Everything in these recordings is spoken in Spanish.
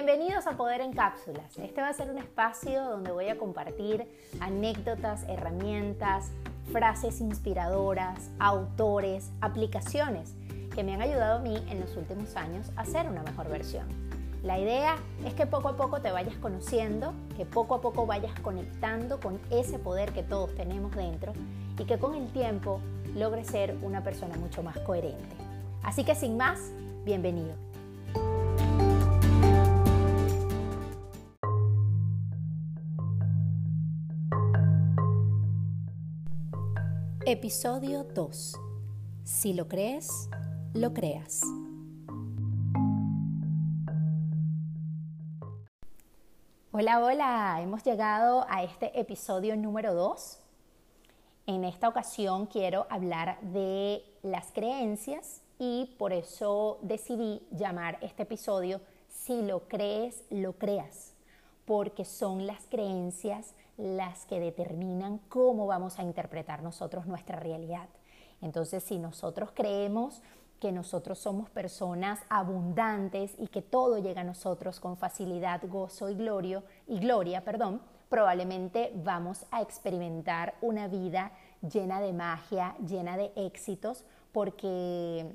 Bienvenidos a Poder en Cápsulas. Este va a ser un espacio donde voy a compartir anécdotas, herramientas, frases inspiradoras, autores, aplicaciones que me han ayudado a mí en los últimos años a ser una mejor versión. La idea es que poco a poco te vayas conociendo, que poco a poco vayas conectando con ese poder que todos tenemos dentro y que con el tiempo logres ser una persona mucho más coherente. Así que sin más, bienvenido. Episodio 2. Si lo crees, lo creas. Hola, hola, hemos llegado a este episodio número 2. En esta ocasión quiero hablar de las creencias y por eso decidí llamar este episodio Si lo crees, lo creas, porque son las creencias las que determinan cómo vamos a interpretar nosotros nuestra realidad. Entonces, si nosotros creemos que nosotros somos personas abundantes y que todo llega a nosotros con facilidad, gozo y gloria, y gloria, perdón, probablemente vamos a experimentar una vida llena de magia, llena de éxitos, porque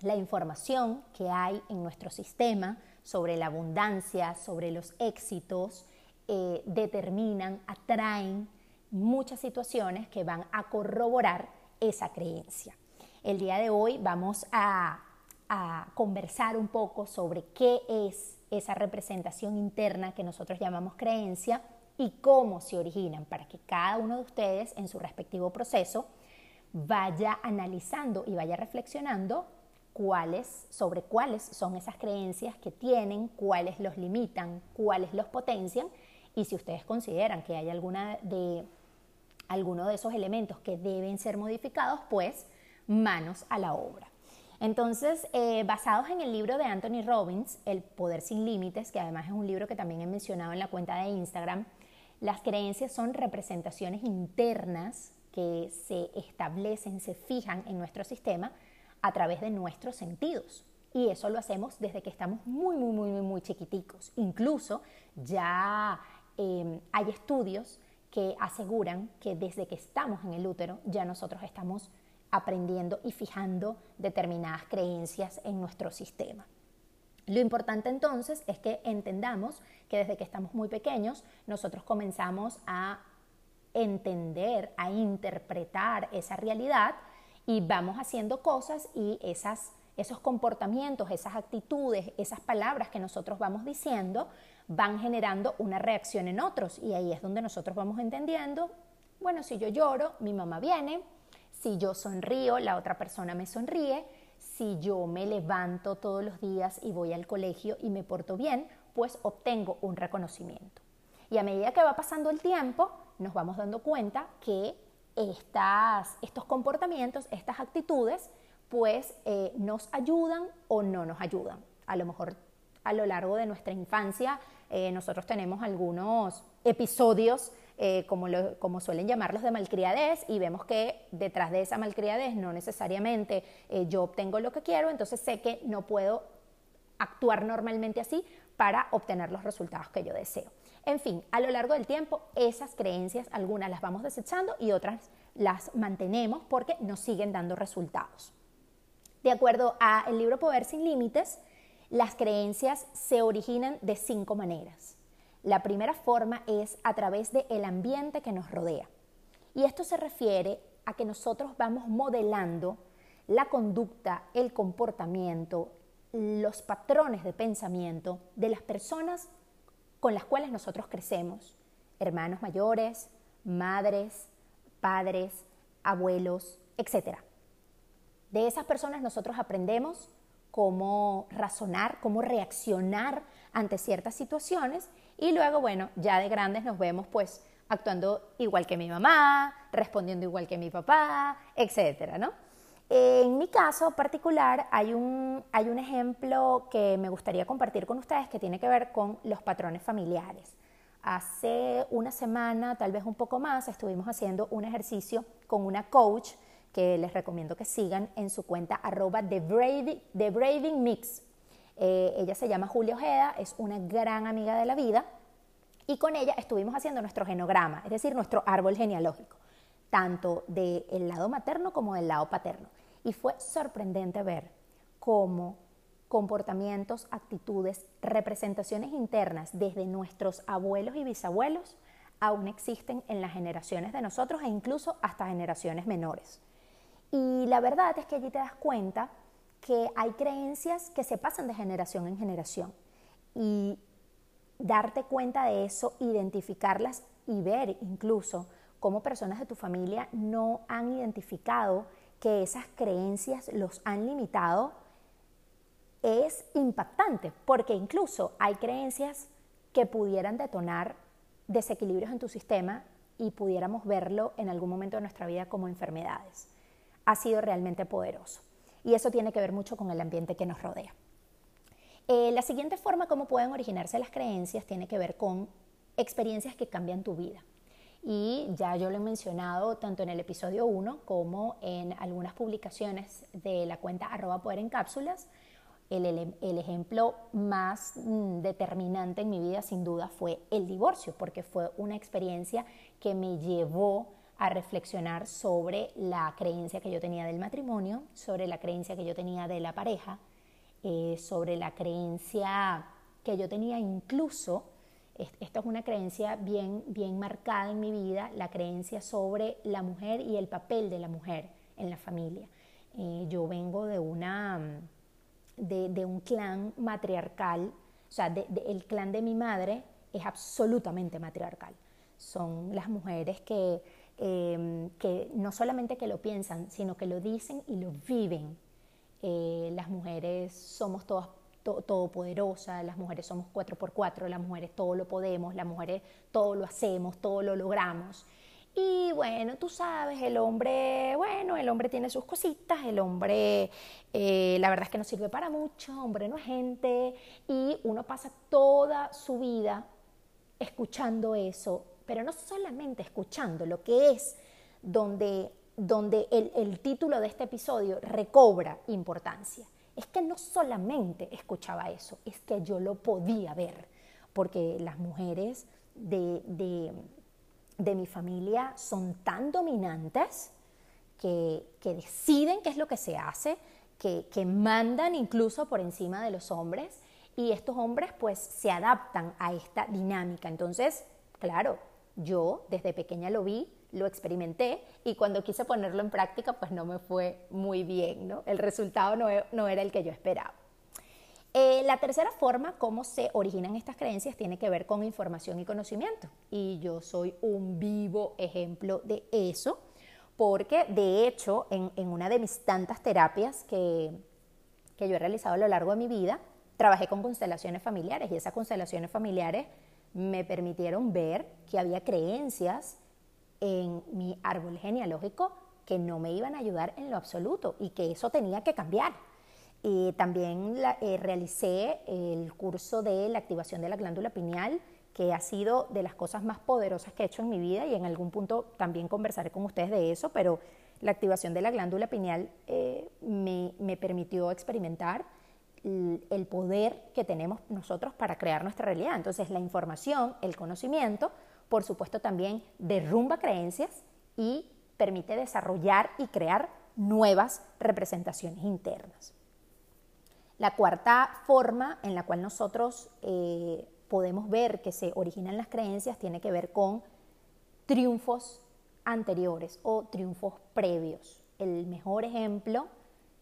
la información que hay en nuestro sistema sobre la abundancia, sobre los éxitos, eh, determinan, atraen muchas situaciones que van a corroborar esa creencia. El día de hoy vamos a, a conversar un poco sobre qué es esa representación interna que nosotros llamamos creencia y cómo se originan para que cada uno de ustedes en su respectivo proceso vaya analizando y vaya reflexionando cuáles, sobre cuáles son esas creencias que tienen, cuáles los limitan, cuáles los potencian y si ustedes consideran que hay alguna de, alguno de esos elementos que deben ser modificados, pues manos a la obra. Entonces, eh, basados en el libro de Anthony Robbins, El Poder sin Límites, que además es un libro que también he mencionado en la cuenta de Instagram, las creencias son representaciones internas que se establecen, se fijan en nuestro sistema a través de nuestros sentidos. Y eso lo hacemos desde que estamos muy, muy, muy, muy chiquiticos. Incluso ya Em, hay estudios que aseguran que desde que estamos en el útero ya nosotros estamos aprendiendo y fijando determinadas creencias en nuestro sistema. Lo importante entonces es que entendamos que desde que estamos muy pequeños nosotros comenzamos a entender, a interpretar esa realidad y vamos haciendo cosas y esas, esos comportamientos, esas actitudes, esas palabras que nosotros vamos diciendo van generando una reacción en otros. Y ahí es donde nosotros vamos entendiendo, bueno, si yo lloro, mi mamá viene, si yo sonrío, la otra persona me sonríe, si yo me levanto todos los días y voy al colegio y me porto bien, pues obtengo un reconocimiento. Y a medida que va pasando el tiempo, nos vamos dando cuenta que estas, estos comportamientos, estas actitudes, pues eh, nos ayudan o no nos ayudan. A lo mejor a lo largo de nuestra infancia eh, nosotros tenemos algunos episodios, eh, como, como, suelen llamarlos, de malcriadez y vemos que detrás de esa malcriadez no necesariamente eh, yo obtengo lo que quiero, entonces sé que no puedo actuar normalmente así para obtener los resultados que yo deseo. En fin, a lo largo del tiempo esas creencias, algunas las vamos desechando y otras las mantenemos porque nos siguen dando resultados. De acuerdo al libro Poder sin Límites, las creencias se originan de cinco maneras. La primera forma es a través del ambiente que nos rodea. Y esto se refiere a que nosotros vamos modelando la conducta, el comportamiento, los patrones de pensamiento de las personas con las cuales nosotros crecemos, hermanos mayores, madres, padres, abuelos, etc. De esas personas nosotros aprendemos cómo razonar, cómo reaccionar ante ciertas situaciones y luego, bueno, ya de grandes nos vemos pues actuando igual que mi mamá, respondiendo igual que mi papá, etcétera, ¿no? En mi caso particular hay un, hay un ejemplo que me gustaría compartir con ustedes que tiene que ver con los patrones familiares. Hace una semana, tal vez un poco más, estuvimos haciendo un ejercicio con una coach que les recomiendo que sigan en su cuenta arroba The Braving, Mix. Eh, ella se llama Julia Ojeda, es una gran amiga de la vida y con ella estuvimos haciendo nuestro genograma, es decir, nuestro árbol genealógico, tanto del lado materno como del lado paterno. Y fue sorprendente ver cómo comportamientos, actitudes, representaciones internas desde nuestros abuelos y bisabuelos aún existen en las generaciones de nosotros e incluso hasta generaciones menores. Y la verdad es que allí te das cuenta que hay creencias que se pasan de generación en generación. Y darte cuenta de eso, identificarlas y ver incluso cómo personas de tu familia no han identificado que esas creencias los han limitado es impactante, porque incluso hay creencias que pudieran detonar desequilibrios en tu sistema y pudiéramos verlo en algún momento de nuestra vida como enfermedades. Ha sido realmente poderoso. Y eso tiene que ver mucho con el ambiente que nos rodea. Eh, la siguiente forma como pueden originarse las creencias tiene que ver con experiencias que cambian tu vida. Y ya yo lo he mencionado tanto en el episodio 1 como en algunas publicaciones de la cuenta arroba poder en cápsulas, el, ejemplo más mm, determinante en mi vida sin duda fue el divorcio, porque fue una experiencia que me llevó a reflexionar sobre la creencia que yo tenía del matrimonio, sobre la creencia que yo tenía de la pareja, eh, sobre la creencia que yo tenía incluso, esto es una creencia bien, bien marcada en mi vida, la creencia sobre la mujer y el papel de la mujer en la familia. Eh, yo vengo de una de, un clan matriarcal, o sea, el clan de mi madre es absolutamente matriarcal. Son las mujeres que, em, que no solamente que lo piensan, sino que lo dicen y lo viven. Eh, las mujeres somos todas todopoderosas, las mujeres somos cuatro por cuatro, las mujeres todo lo podemos, las mujeres todo lo hacemos, todo lo logramos. Y bueno, tú sabes, el hombre, bueno, el hombre tiene sus cositas, el hombre, eh, la verdad es que no sirve para mucho, hombre no es gente, y uno pasa toda su vida escuchando eso, pero no solamente escuchando, lo que es donde, donde el título de este episodio recobra importancia. Es que no solamente escuchaba eso, es que yo lo podía ver, porque las mujeres de, de mi familia son tan dominantes que, deciden qué es lo que se hace, que, que mandan incluso por encima de los hombres y estos hombres pues se adaptan a esta dinámica. Entonces, claro, yo desde pequeña lo vi, lo experimenté y cuando quise ponerlo en práctica pues no me fue muy bien, ¿no? El resultado no, no era el que yo esperaba. Eh, la tercera forma, cómo se originan estas creencias, tiene que ver con información y conocimiento. Y yo soy un vivo ejemplo de eso, porque de hecho, en, una de mis tantas terapias que, que yo he realizado a lo largo de mi vida, trabajé con constelaciones familiares y esas constelaciones familiares me permitieron ver que había creencias en mi árbol genealógico que no me iban a ayudar en lo absoluto y que eso tenía que cambiar. Y también eh, realicé el curso de la activación de la glándula pineal, que ha sido de las cosas más poderosas que he hecho en mi vida y en algún punto también conversaré con ustedes de eso, pero la activación de la glándula pineal eh, me, me, permitió experimentar el, el poder que tenemos nosotros para crear nuestra realidad. Entonces la información, el conocimiento, por supuesto también derrumba creencias y permite desarrollar y crear nuevas representaciones internas. La cuarta forma en la cual nosotros eh, podemos ver que se originan las creencias tiene que ver con triunfos anteriores o triunfos previos. El mejor ejemplo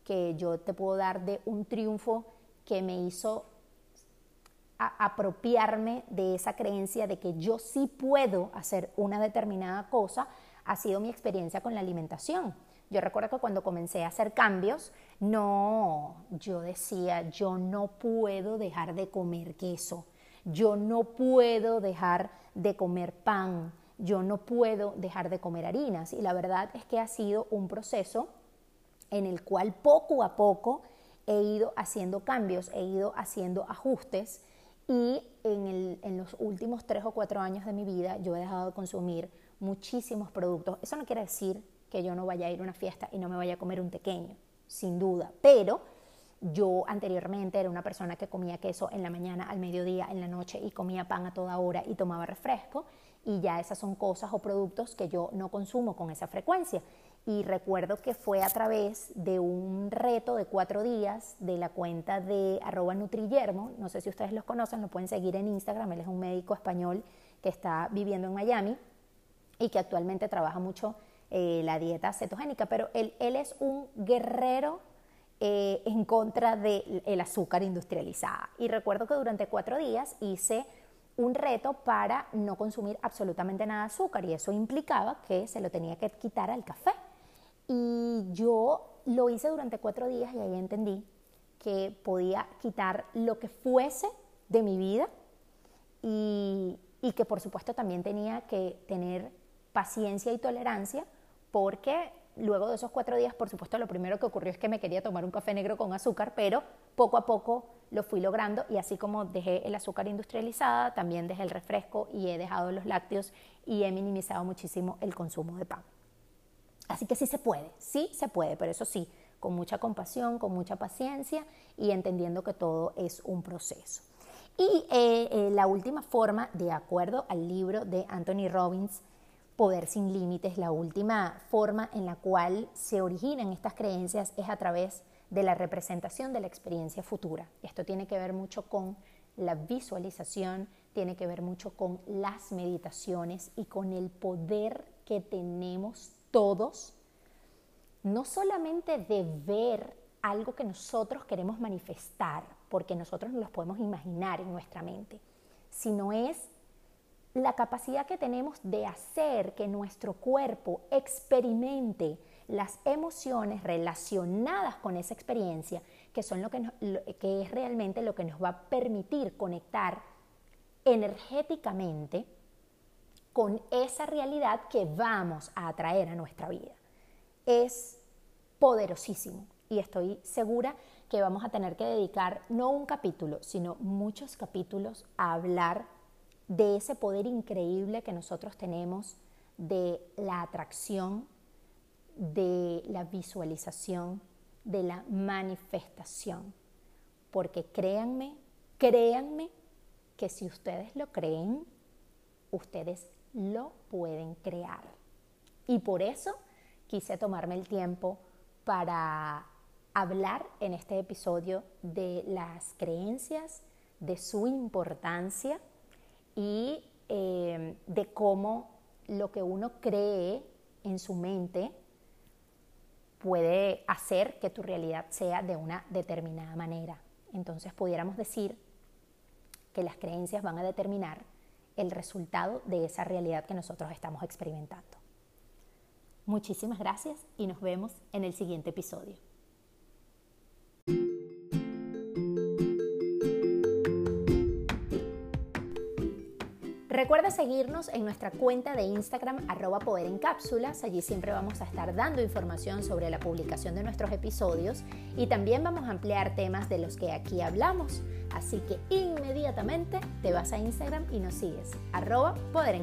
que yo te puedo dar de un triunfo que me hizo apropiarme de esa creencia de que yo sí puedo hacer una determinada cosa ha sido mi experiencia con la alimentación. Yo recuerdo que cuando comencé a hacer cambios, no, yo decía, yo no puedo dejar de comer queso, yo no puedo dejar de comer pan, yo no puedo dejar de comer harinas. Y la verdad es que ha sido un proceso en el cual poco a poco he ido haciendo cambios, he ido haciendo ajustes y en, en, los últimos tres o cuatro años de mi vida yo he dejado de consumir muchísimos productos. Eso no quiere decir que yo no vaya a ir a una fiesta y no me vaya a comer un pequeño, sin duda, pero yo anteriormente era una persona que comía queso en la mañana, al mediodía, en la noche y comía pan a toda hora y tomaba refresco y ya esas son cosas o productos que yo no consumo con esa frecuencia. Y recuerdo que fue a través de un reto de cuatro días de la cuenta de arroba Nutrillermo, no sé si ustedes los conocen, lo pueden seguir en Instagram, él es un médico español que está viviendo en Miami y que actualmente trabaja mucho eh, la dieta cetogénica, pero él, él es un guerrero eh, en contra del azúcar industrializada. Y recuerdo que durante cuatro días hice un reto para no consumir absolutamente nada de azúcar y eso implicaba que se lo tenía que quitar al café. Y yo lo hice durante cuatro días y ahí entendí que podía quitar lo que fuese de mi vida y, y que por supuesto también tenía que tener paciencia y tolerancia porque luego de esos cuatro días, por supuesto, lo primero que ocurrió es que me quería tomar un café negro con azúcar, pero poco a poco lo fui logrando y así como dejé el azúcar industrializada, también dejé el refresco y he dejado los lácteos y he minimizado muchísimo el consumo de pan. Así que sí se puede, sí se puede, pero eso sí, con mucha compasión, con mucha paciencia y entendiendo que todo es un proceso. Y eh, eh, la última forma, de acuerdo al libro de Anthony Robbins, poder sin límites. La última forma en la cual se originan estas creencias es a través de la representación de la experiencia futura. Esto tiene que ver mucho con la visualización, tiene que ver mucho con las meditaciones y con el poder que tenemos todos, no solamente de ver algo que nosotros queremos manifestar, porque nosotros nos lo podemos imaginar en nuestra mente, sino es la capacidad que tenemos de hacer que nuestro cuerpo experimente las emociones relacionadas con esa experiencia, que, son lo que es realmente lo que nos va a permitir conectar energéticamente con esa realidad que vamos a atraer a nuestra vida. Es poderosísimo y estoy segura que vamos a tener que dedicar no un capítulo, sino muchos capítulos a hablar de ese poder increíble que nosotros tenemos de la atracción, de la visualización, de la manifestación. Porque créanme, créanme que si ustedes lo creen, ustedes lo pueden crear. Y por eso quise tomarme el tiempo para hablar en este episodio de las creencias, de su importancia y em, de cómo lo que uno cree en su mente puede hacer que tu realidad sea de una determinada manera. Entonces pudiéramos decir que las creencias van a determinar el resultado de esa realidad que nosotros estamos experimentando. Muchísimas gracias y nos vemos en el siguiente episodio. Recuerda seguirnos en nuestra cuenta de Instagram arroba poder en cápsulas. Allí siempre vamos a estar dando información sobre la publicación de nuestros episodios y también vamos a ampliar temas de los que aquí hablamos. Así que inmediatamente te vas a Instagram y nos sigues arroba poder.